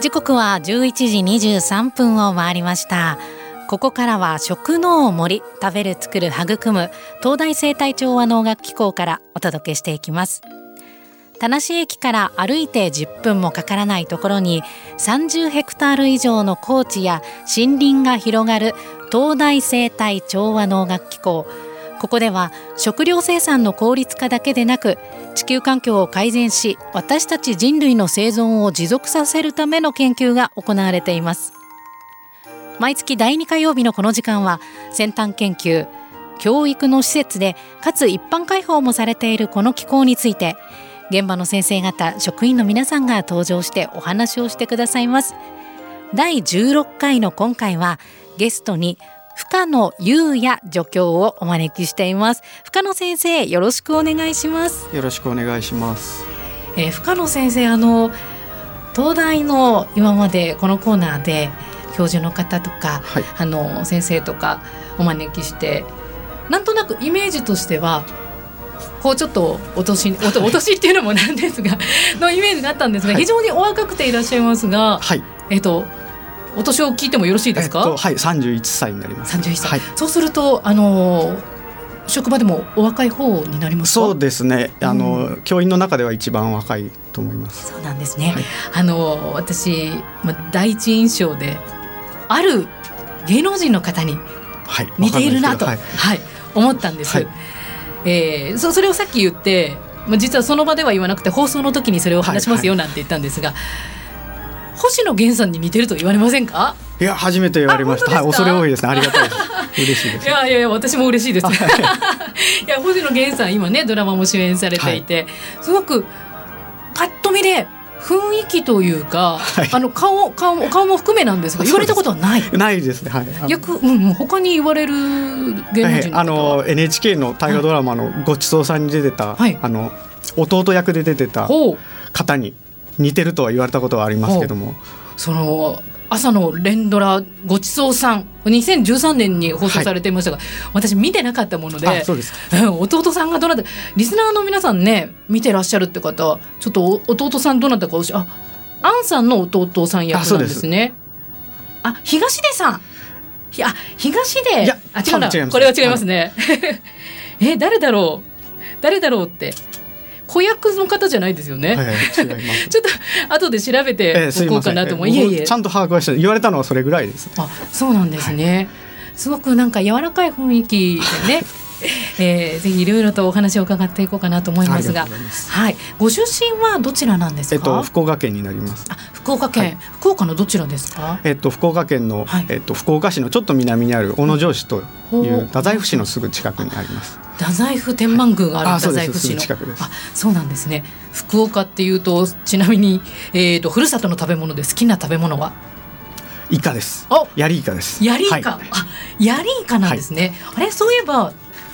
時刻は11時23分を回りました。ここからは食の森食べる作る育む東大生態調和農学機構からお届けしていきます。田無駅から歩いて10分もかからないところに30ヘクタール以上の高地や森林が広がる東大生態調和農学機構ここでは食料生産の効率化だけでなく地球環境を改善し私たち人類の生存を持続させるための研究が行われています。毎月第2火曜日のこの時間は先端研究教育の施設でかつ一般開放もされているこの機構について現場の先生方職員の皆さんが登場してお話をしてくださいます。第16回の今回はゲストに深野優也助教をお招きしています。深野先生よろしくお願いします。よろしくお願いします、えー深野先生あの東大の今までこのコーナーで教授の方とか、はい。あの先生とかお招きしてなんとなくイメージとしてはこうちょっとお年おとお年っていうのもなんですが のイメージがあったんですが、はい。非常にお若くていらっしゃいますが、はい。えっ、とお年を聞いてもよろしいですか、えっと、はい三十一歳になります。31歳、はい。そうするとあの職場でもお若い方になりますか？そうですね。あの、教員の中では一番若いと思います。そうなんですね。はい。あの私、まあ、第一印象である芸能人の方にはい似ているなと、はわかんないい。思ったんです。はい。えーそそれをさっき言って、まあ、実はその場では言わなくて放送の時にそれを話しますよはなんて言ったんですが、星野源さんに似てると言われませんか？いや初めて言われました。はい恐れ多いですね。ありがたいです。嬉しいです。いやいやいや私も嬉しいです。い。や星野源さん今ねドラマも主演されていて、すごくパッと見で雰囲気というか、はい。あの顔顔も顔も含めなんですが言われたことはない。ないですね。はい。逆うんうん他に言われる芸能は？い。人のあの NHK の大河ドラマのごちそうさんに出てた、はい。あの弟役で出てた方に似てるとは言われたことはありますけども。その朝の連ドラごちそうさん。2013年に放送されていましたが、私見てなかったものであそうですうん弟さんがどなたリスナーの皆さんね見てらっしゃるって方ちょっとお弟さんどなたかおしあアンさんの弟さん役なんですね。あ東出さん。ひあ東出。いやあ違うな。これは違いますね。え誰だろう？誰だろうって子役の方じゃないですよね、ちょっと後で調べえておこうかなと思いえいえ。僕ちゃんと把握はして言われたのはそれぐらいです。あそうなんですね、すごくなんか柔らかい雰囲気でねえー、ぜひいろいろとお話を伺っていこうかなと思いますが。はい。ご出身はどちらなんですか、えっと福岡県になります。あ福岡県、はい。福岡のどちらですか？えっと、福岡県の、はい。えっと、福岡市のちょっと南にある小野城市といほう。う太宰府市のすぐ近くにあります。太宰府天満宮があるあ太宰府市の、近くです。あそうなんですね。福岡っていうとちなみに、えー、とふるさとの食べ物で好きな食べ物は？イカです。お。ヤリイカです。ヤリイカ、はい。あヤリイカなんですね、あれそういえば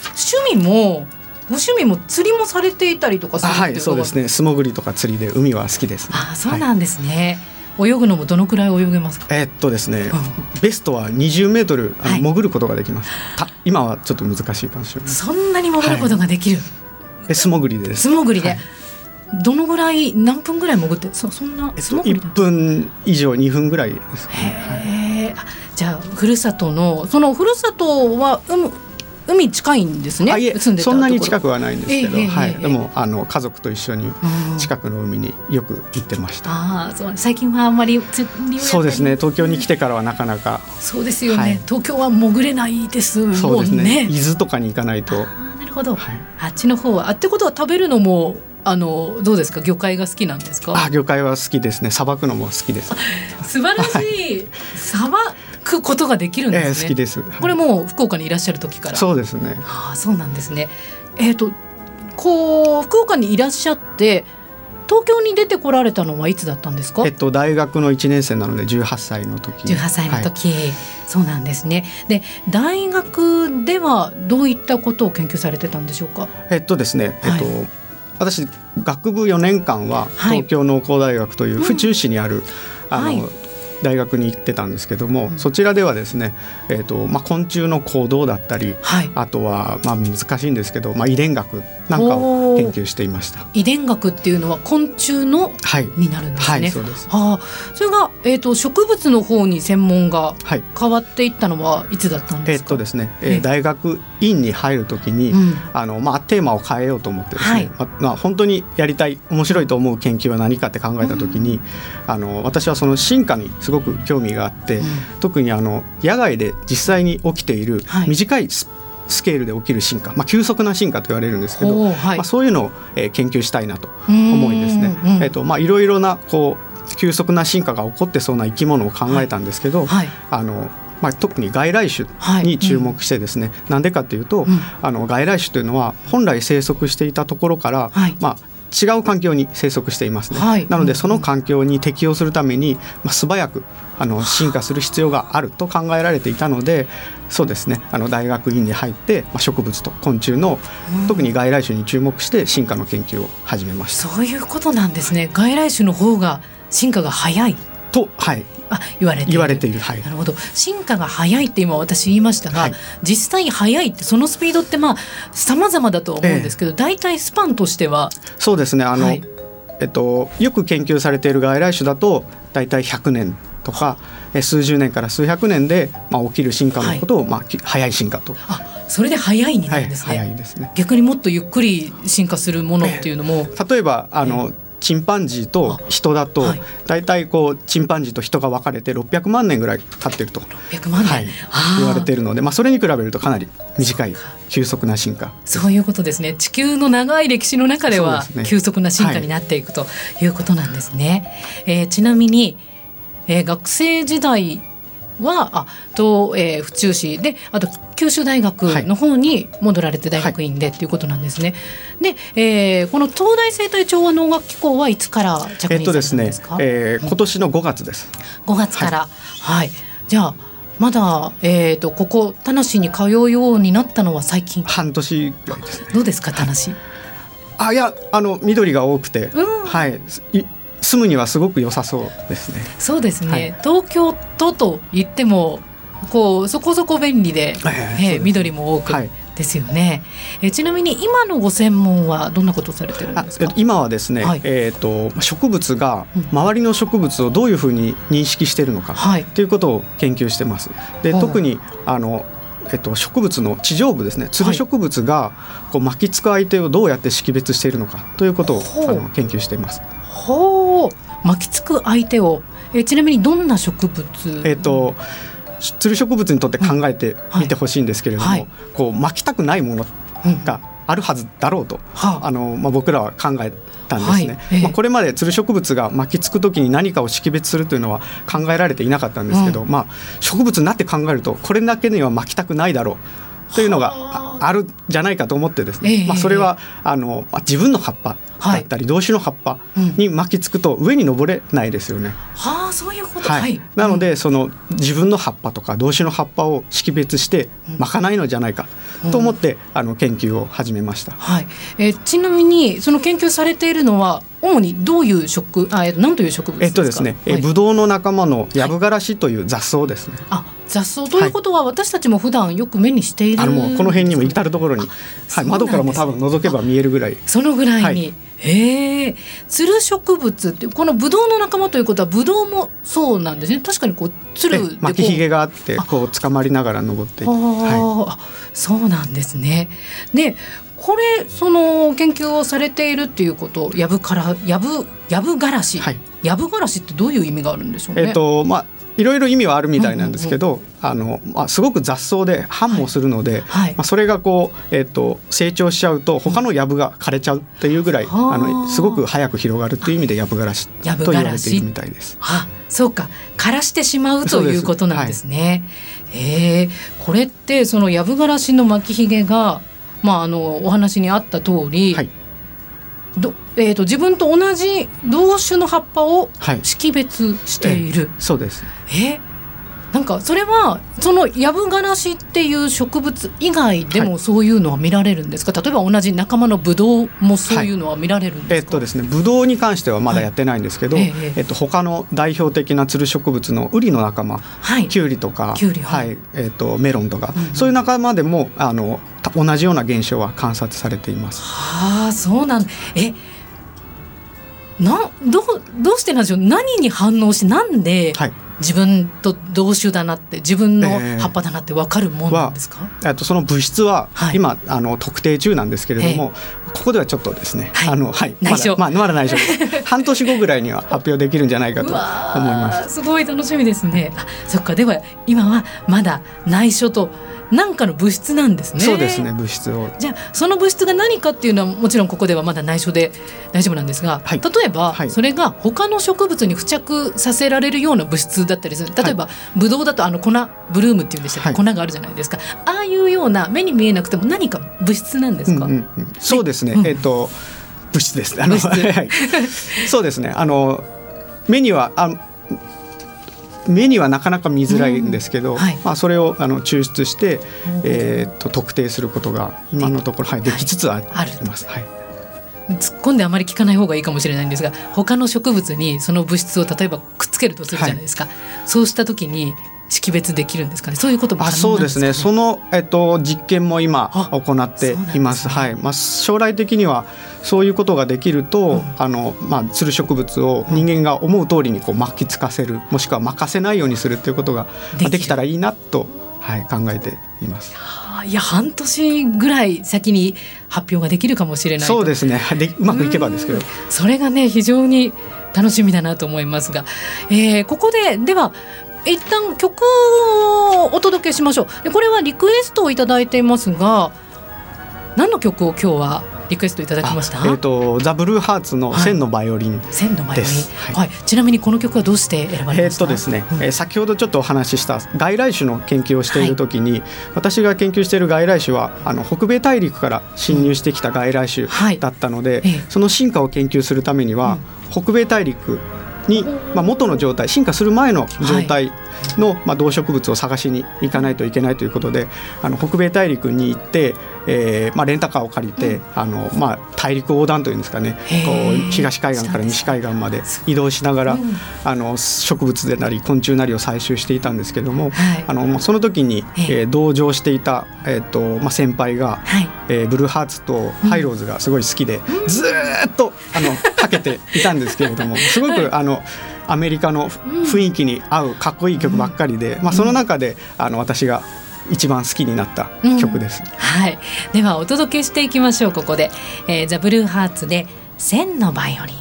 趣味もご趣味も釣りもされていたりとかすあ、るはい、そうですね。素潜りとか釣りで海は好きです、ね。あそうはいなんですね、泳ぐのもどのくらい泳げますか？えっとですね、うベストは20メートルはい潜ることができます。た今はちょっと難しいかもしれない。そんなに潜ることができる、え素潜りです。素潜りで、はいどのぐらい何分ぐらい潜ってそそんなえっと一素潜りだ分以上二分ぐらいですかね。じゃあふるさとのそのふるさとは海海近いんですねそんなに近くはないんですけど、はい、ええ。でもあの家族と一緒にうん近くの海によく行ってました。ああそう最近はあんまりそうですね。東京に来てからはなかなか。そうですよね、はい。東京は潜れないですもんね。そうですね。伊豆とかに行かないと。なるほど、はい。あっちの方は。あってことは食べるのもあのどうですか？魚介が好きなんですか？あ魚介は好きですね。さばくのも好きです。素晴らしいことができるんええですね、好きです。これもう福岡にいらっしゃる時から。そうですね。ああそうなんですね。えっ、とこう福岡にいらっしゃって東京に出てこられたのはいつだったんですか？えっと大学の1年生なので18歳の時。18歳の時、はい、そうなんですね。で大学ではどういったことを研究されてたんでしょうか？えっとですね、えっと、私学部4年間は東京農工大学という府中市にある、あの、大学に行ってたんですけども、うん、そちらではですね、えーとまあ、昆虫の行動だったり、はい、あとは、まあ、難しいんですけど、まあ、遺伝学なんかを研究していました。遺伝学っていうのは昆虫の、はい、になるんですね。はい、そうです。はあ、それが、えーと、植物の方に専門が変わっていったのはいつだったんですか、えーとですねえー、大学院に入るときに、うん、あのまあ、テーマを変えようと思ってですね、はい、まあ、本当にやりたい面白いと思う研究は何かって考えたときに、うん、あの私はその進化にすごく興味があって、うん、特にあの野外で実際に起きている短いスケールで起きる進化、まあ、急速な進化と言われるんですけど、はい、まあ、そういうのを、えー、研究したいなと思いですね。えーとまあ、いろいろなこう急速な進化が起こってそうな生き物を考えたんですけど、はい、あのまあ、特に外来種に注目してですね、な、はい、んでかというと、うん、あの外来種というのは本来生息していたところから、はい、まあ、違う環境に生息していますね、はい、なのでその環境に適応するために、まあ、素早くあの進化する必要があると考えられていたのでそうですね。あの大学院に入って、まあ、植物と昆虫の、特に外来種に注目して進化の研究を始めました。そういうことなんですね。外来種の方が進化が早いと、はい、あ言われて言われている、はい、なるほど。進化が早いって今私言いましたが、はい、実際早いってそのスピードってまあ様々だと思うんですけど、えー、大体スパンとしてはそうですね。あの、はい、えっと、よく研究されている外来種だと大体100年とか数十年から数百年で、まあ、起きる進化のことを、まあ、早い進化と。あそれで早いになるんですね。早いですね。逆にもっとゆっくり進化するものっていうのも。えー、例えばあの、えーチンパンジーと人だと、大体こうチンパンジーと人が分かれて600万年ぐらい経ってると。600万年、はい、言われているので、まあ、それに比べるとかなり短い急速な進化。そういうことですね。地球の長い歴史の中では急速な進化になっていくということなんですね。はい、えー、ちなみに、えー、学生時代はあと、えー、府中市。であと九州大学の方に戻られて大学院でっていうことなんですね。はい、で、えー、この東大生態調和能楽機構はいつから着任されたんですか？えっとですね、えー、今年の5月です。5月から、はい、はい、じゃあまだ、えーと、ここ田無に通うようになったのは最近？半年ぐらいですね。どうですか田無、あいやあの緑が多くて、うん、はい住むにはすごく良さそうですね。そうですね。はい、東京都と言ってもこうそこそこ便利で、えー、緑も多く。はいですよね。えちなみに今のご専門はどんなことされてるんですか？今はですね、はい、えっ、ー、と植物が周りの植物をどういうふうに認識しているのかということを研究してます。で特にあのえっと、植物の地上部ですねつる植物がこう巻きつく相手をどうやって識別しているのかということをあの研究しています。ほう。巻きつく相手を。えちなみにどんな植物？えっ、とつる植物にとって考えてみてほしいんですけれども、はい、こう巻きたくないものがあるはずだろうと、うんあのまあ、僕らは考えたんですね、はい。えー、まあ、これまでつる植物が巻きつく時に何かを識別するというのは考えられていなかったんですけど、うん、まあ、植物になって考えるとこれだけには巻きたくないだろうというのがあ。るじゃないかと思ってですね、えー、まあ、それはあの、まあ、自分の葉っぱだったり、動詞の葉っぱに巻きつくと上に登れないですよね。はあそういうこと、はい、なのでその自分の葉っぱとか動詞の葉っぱを識別して巻かないのじゃないかと思って、あの研究を始めました。はい。えちなみにその研究されているのは主にどういう植あ、えっと、何という植物えっとですね、えブドウの仲間のヤブガラシという雑草ですね。あ雑草。ということは、私たちも普段よく目にしている、あのもうこの辺にも至る所に、はい、窓からも多分覗けば見えるぐらい。そのぐらいに、へえ、つる植物ってこのブドウの仲間ということはブドウもそうなんですね。確かにこうつる巻きひげがあってこう捕まりながら登ってはい、そうなんですね。で、これその研究をされているっていうことやぶからやぶやぶがらし、はい、やぶがらしってどういう意味があるんでしょうね。えっ、とまあいろいろ意味はあるみたいなんですけど、あのまあ、すごく雑草で繁茂するので、はい。はい、まあ、それがこう、えーと、成長しちゃうと他の藪が枯れちゃうっていうぐらい、うん、あのすごく早く広がるっていう意味で藪がらしと言われているみたいです。あそうか。枯らしてしまうということなんですね。す。はい、えー、これってその藪がらしの巻きひげが、まあ、あのお話にあった通り、はいどえーと、自分と同じ同種の葉っぱを識別している、はい、そうです。え？なんかそれはそのヤブガラシっていう植物以外でもそういうのは見られるんですか、はい、例えば同じ仲間のブドウもそういうのは見られるんですか、はい、えっとですねブドウに関してはまだやってないんですけど、はい、えっと他の代表的なつる植物のウリの仲間、はい、キュウリとかはい。えっとメロンとか、うん、そういう仲間でもあの同じような現象は観察されています。はあそうなんえなどどうしてなんでしょう？何に反応しなんで、はい。自分と同種だなって自分の葉っぱだなって分かるもんなんですか、えー、とその物質は今、はい、あの特定中なんですけれども、えー、ここではちょっとですね、はい、あのはい内緒。まだ、まあ、まだ内緒。半年後ぐらいには発表できるんじゃないかと思います。すごい楽しみですね。あそっかでは今はまだ内緒と何かの物質なんですね。そうですね物質を。じゃあその物質が何かっていうのはもちろんここではまだ内緒で大丈夫なんですが、はい、例えば、それが他の植物に付着させられるような物質だったりする。例えば、はい、ブドウだとあの粉ブルームっていうんでしたっけ、はい、粉があるじゃないですか。ああいうような目に見えなくても何か物質なんですか、うんうんうん、そうですね、うん、えっ、ー、と物質です。あのそうですね。あの目にはあ目にはなかなか見づらいんですけど、うんはい、まあ、それをあの抽出して、えー、と特定することが今のところ、はい、できつつあります。はい。突っ込んであまり聞かない方がいいかもしれないんですが他の植物にその物質を例えばくっつけるとするじゃないですか、はい、そうした時に識別できるんですかね？そういうことも、ね、あ、そうですね。そのえっと実験も今行っています。すね、はい。まあ将来的にはそういうことができると、うん、あのまあつる植物を人間が思う通りにこう巻きつかせる、もしくは任せないようにするということができたらいいなとはい考えています。いや半年ぐらい先に発表ができるかもしれないそうですねでうまくいけばですけどそれがね非常に楽しみだなと思いますが、えー、ここででは一旦曲をお届けしましょう。でこれはリクエストを頂いていますが何の曲を今日はリクエストいただきました？えっ、ー、とザブルーハーツの千のバイオリン、はい、千のバイオリン、はい、はい、ちなみにこの曲はどうして選ばれました？えっ、ー、とですね、うん、えー、先ほどちょっとお話しした外来種の研究をしているときに、はい、私が研究している外来種はあの北米大陸から侵入してきた外来種だったので、うんはい、その進化を研究するためには、うん、北米大陸に、まあ、元の状態進化する前の状態の、まあ、動植物を探しに行かないといけないということであの北米大陸に行って、えーまあ、レンタカーを借りて、うん、あのまあ、大陸横断というんですかね。こう東海岸から西海岸まで移動しながら、うん、あの植物でなり昆虫なりを採集していたんですけども、はい、あのその時に、えー、同乗していた、えーとまあ、先輩が、はい、えー、ブルーハーツとハイローズがすごい好きで、うん、ずっとあのかけていたんですけれどもすごくあの。アメリカの雰囲気に合うかっこいい曲ばっかりで、まあ、その中であの私が一番好きになった曲です、うん、はい。ではお届けしていきましょうここで、えー、ザ・ブルーハーツで「千のバイオリン」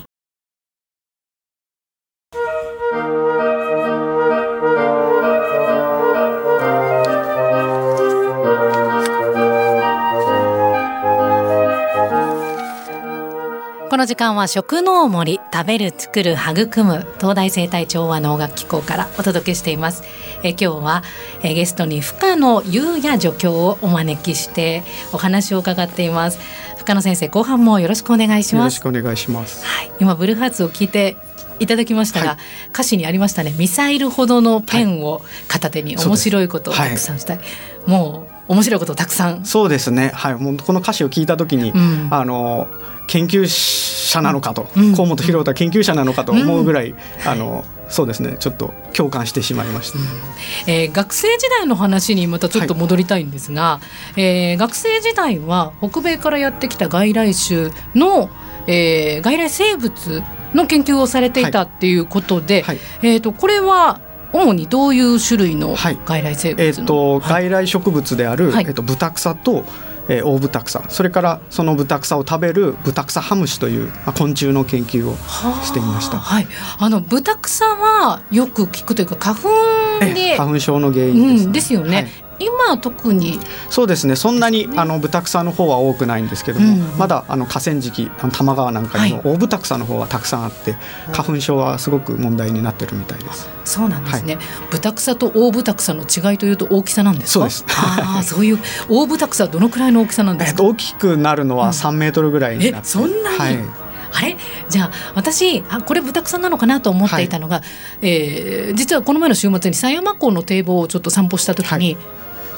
この時間は食農森食べる作る育む東大生態調和農学機構からお届けしています。え今日はえゲストに深野優也助教をお招きしてお話を伺っています。深野先生後半もよろしくお願いします。よろしくお願いします。はい。今ブルーハーツを聞いていただきましたが、はい、歌詞にありましたね。ミサイルほどのペンを片手に面白いことをたくさんしたい、はい、もう面白いことをたくさん。そうですね。はい。もうこの歌詞を聞いた時に、うん、あの研究者なのかと、うん、河本博太研究者なのかと思うぐらい、うん、あのそうですね。ちょっと共感してしまいました、うん、えー、学生時代の話にまたちょっと戻りたいんですが、はい、えー、学生時代は北米からやってきた外来種の、えー、外来生物の研究をされていたっていうことで、はい。はい、えーと、これは主にどういう種類の外来生物、えーと外来植物である、えーと、ブタクサとえー、大ブタクサ。それからそのブタクサを食べるブタクサハムシという、まあ、昆虫の研究をしていました。はい、あのブタクサはよく聞くというか花粉で花粉症の原因です、ね。うん、ですよね。はい今特に？そうですね。そんなに、ね、あのブタクサの方は多くないんですけども、うん、まだあの河川敷多摩川なんかにも大ブタクサの方はたくさんあって、はい、花粉症はすごく問題になってるみたいです。そうなんですね、はい、ブタクサと大ブタクサの違いというと大きさなんですそうです。ああそういう大ブタクサはどのくらいの大きさなんですか？大きくなるのは3メートルぐらいになって、うん、そんなに、はい。あれ？じゃあ私あこれブタクサなのかなと思っていたのが、はい、えー、実はこの前の週末に狭山港の堤防をちょっと散歩した時に、はい、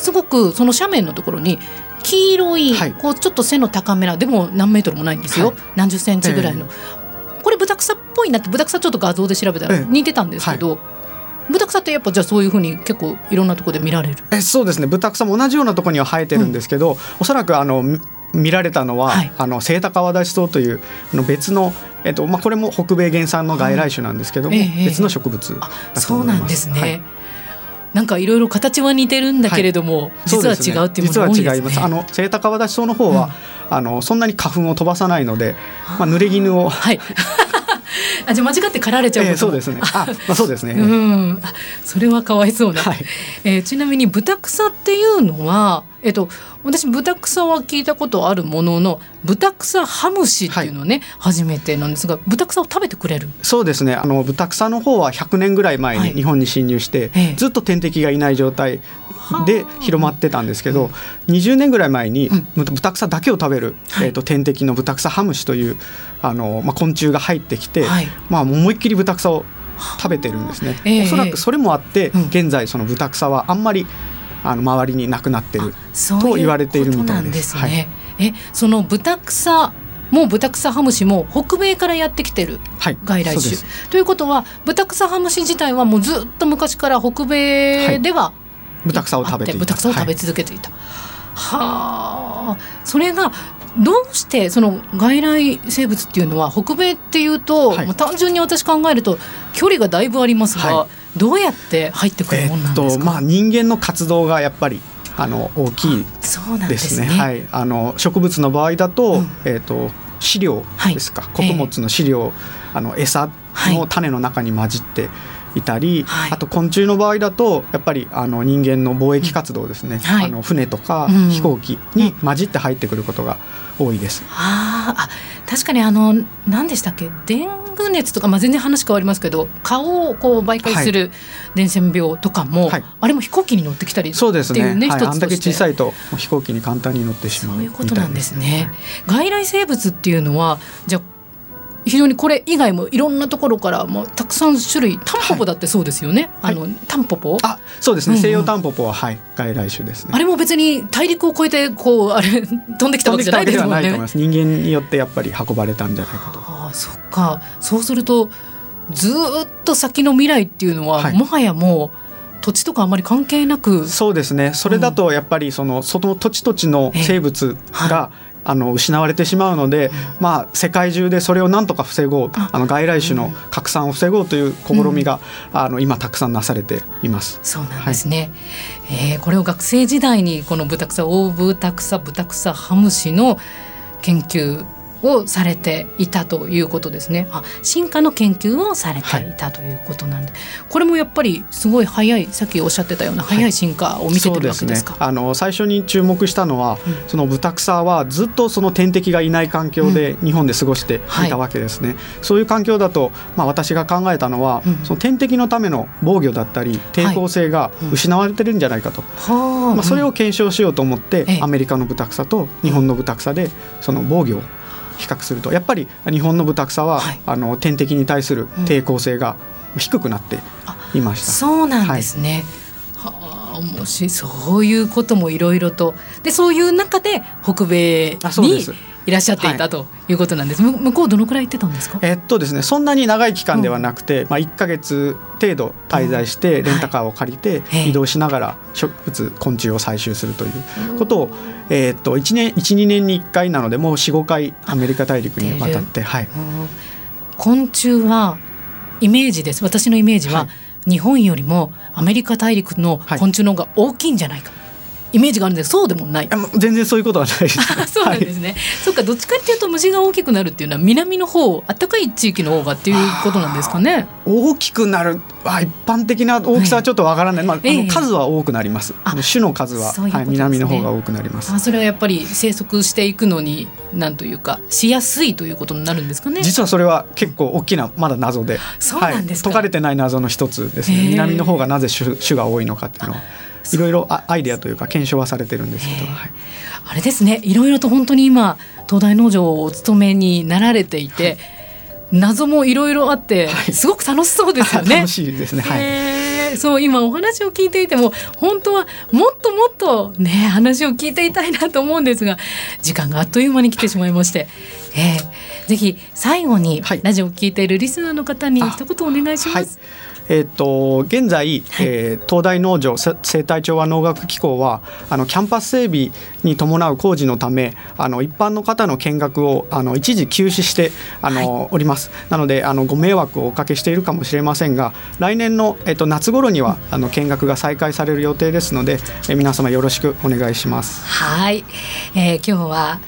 すごくその斜面のところに黄色い、はい、こうちょっと背の高めなでも何メートルもないんですよ、何十センチぐらいの、えー、これブタクサっぽいなってブタクサちょっと画像で調べたら似てたんですけど。ブタクサってやっぱじゃあそういうふうに結構いろんなところで見られる。えそうですね。ブタクサも同じようなところには生えてるんですけど、うん、おそらくあの見られたのは、はい、あのセイタカワダチソウというあの別の、えっとまあ、これも北米原産の外来種なんですけども、はい、別の植物だと思います。そうなんですね、はいなんかいろいろ形は似てるんだけれども、はい、実は違うっていうものが多いですね。実は違います。あのセイタカワダチソウの方は、うん、あのそんなに花粉を飛ばさないので、まあ濡れ衣を、はい。あじゃ間違って刈られちゃう、えー、そうですね。あ、まあそうですね。うん。それはかわいそうな。はい、えー、ちなみにブタクサっていうのはえっと私豚草は聞いたことあるものの豚草ハムシっていうのね、はい、初めてなんですが豚草を食べてくれる？そうですね。あの豚草の方は100年ぐらい前に日本に侵入して、はい、ずっと天敵がいない状態で広まってたんですけど、20年ぐらい前に豚草だけを食べる、えーと、天敵の豚草ハムシというあの、まあ、昆虫が入ってきて、はい、まあ、思いっきり豚草を食べてるんですね、えー、おそらくそれもあって、現在その豚草はあんまりあの周りになくなってると言われているみたいです。ですね、はい、えそのブタクサもうブタクサハムシも北米からやってきてる外来種、はい、ということはブタクサハムシ自体はもうずっと昔から北米では、はい、ブタクサを食べてブタクサを食べ続けていた。はあ、それがどうしてその外来生物っていうのは北米っていうと、はい、単純に私考えると距離がだいぶありますが、はい、どうやって入ってくるもんなんですか、えっとまあ、人間の活動がやっぱりあの大きいですね。すね。はい、あの植物の場合だと、うん、えっ、と飼料ですか、はい、穀物の飼料、えー、あの餌の種の中に混じって、いたり、はい、あと昆虫の場合だとやっぱりあの人間の貿易活動ですね、はい、あの船とか飛行機に混じって入ってくることが多いです。うん、あ確かにあの何でしたっけ？デング熱とか、まあ、全然話変わりますけど顔をこう媒介する伝染病とかも、はい、あれも飛行機に乗ってきたりそうですねね、はい、あんだけ小さいと飛行機に簡単に乗ってしまうそういうことなんですね。外来生物っていうのはじゃ非常にこれ以外もいろんなところからもうたくさん種類タンポポだってそうですよね、はい、あのタンポポあそうですね、西洋タンポポははい外来種ですねあれも別に大陸を越えてこうあれ飛んできたわけじゃないですもんね人間によってやっぱり運ばれたんじゃないかとそっか。そうするとずっと先の未来っていうのは、はい、もはやもう土地とかあまり関係なく。そうですね。それだとやっぱりそのその土地土地の生物が、あの失われてしまうので、まあ、世界中でそれをなんとか防ごうあ。の外来種の拡散を防ごうという試みが、うん、あの今たくさんなされています。そうなんですね、はい、えー、これを学生時代にこのブタクサ大ブタクサブタクサハムシの研究をされていたということですね。あ進化の研究をされてい。たということなんで、はい、これもやっぱりすごい早いさっきおっしゃってたような早い進化を見せてるわけですか？はいすね、あの最初に注目したのは、うん、そのブタクサはずっとその天敵がいない環境で日本で過ごしてい。たわけですね。うんはい、そういう環境だと、まあ、私が考えたのは、うん、その天敵のための防御だったり抵抗性が失われてるんじゃないかと、まあ、それを検証しようと思って、アメリカのブタクサと日本のブタクサでその防御を比較するとやっぱり日本のブタクサは、はい、あの天敵に対する抵抗性が低くなっていました。うん、そうなんですね、はい、はあもしそういうこともいろいろと。でそういう中で北米にいらっしゃっていたということなんです。はい、向こうどのくらい行ってたんですか？えっとですね、そんなに長い期間ではなくて、うん、まあ一ヶ月程度滞在してレンタカーを借りて移動しながら植物昆虫を採集するということを、えっと一年一二年に一回なのでもう四五回アメリカ大陸に渡って、はい。昆虫はイメージです。私のイメージは、はい、日本よりもアメリカ大陸の昆虫の方が大きいんじゃないか。イメージがあるんですそうでもない。全然そういうことはないです。そうなんですね、はい、そっかどっちかっていうと虫が大きくなるっていうのは南の方暖かい地域の方がっていうことなんですかね。大きくなるは一般的な大きさはちょっとわからない、はい、まあ、あの数は多くなります、種の数は、ね、はい、南の方が多くなります。あそれはやっぱり生息していくのになんというかしやすいということになるんですかね。実はそれは結構大きなまだ謎で。そうなんです解かれてない謎の一つですね。南の方がなぜ種種が多いのかっていうのはいろいろアイデアというか検証はされてるんですけど、はい、あれですね。いろいろと本当に今東大農場をお勤めになられていて、はい。謎もいろいろあって、すごく楽しそうですよね。楽しいですね。はい。そう今お話を聞いていても本当はもっともっとね話を聞いていたいなと思うんですが時間があっという間に来てしまいまして、えー、ぜひ最後にラジオを聞いているリスナーの方に一言お願いします。えーと、現在、はい、えー、東大農場生態調和農学機構はあのキャンパス整備に伴う工事のためあの一般の方の見学をあの一時休止してあの、はい、おります。なのであのご迷惑をおかけしているかもしれませんが来年の、えーと、夏頃にはあの見学が再開される予定ですので、えー、皆様よろしくお願いします。はい、えー、今日は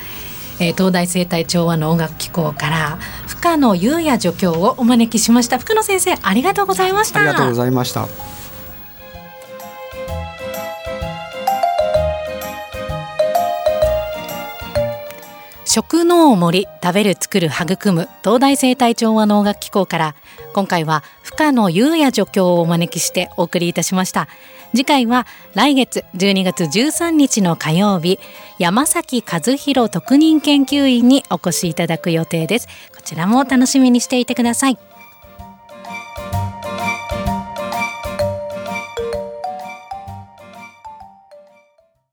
えー、東大生態調和の音楽機構から深野優也助教をお招きしました。深野先生ありがとうございました。ありがとうございました。食の森食べる作る育む東大生態調和能楽機構から今回は深野優也助教をお招きしてお送りいたしました。次回は来月12月13日の火曜日山崎和弘特任研究員にお越しいただく予定です。こちらも楽しみにしていてください。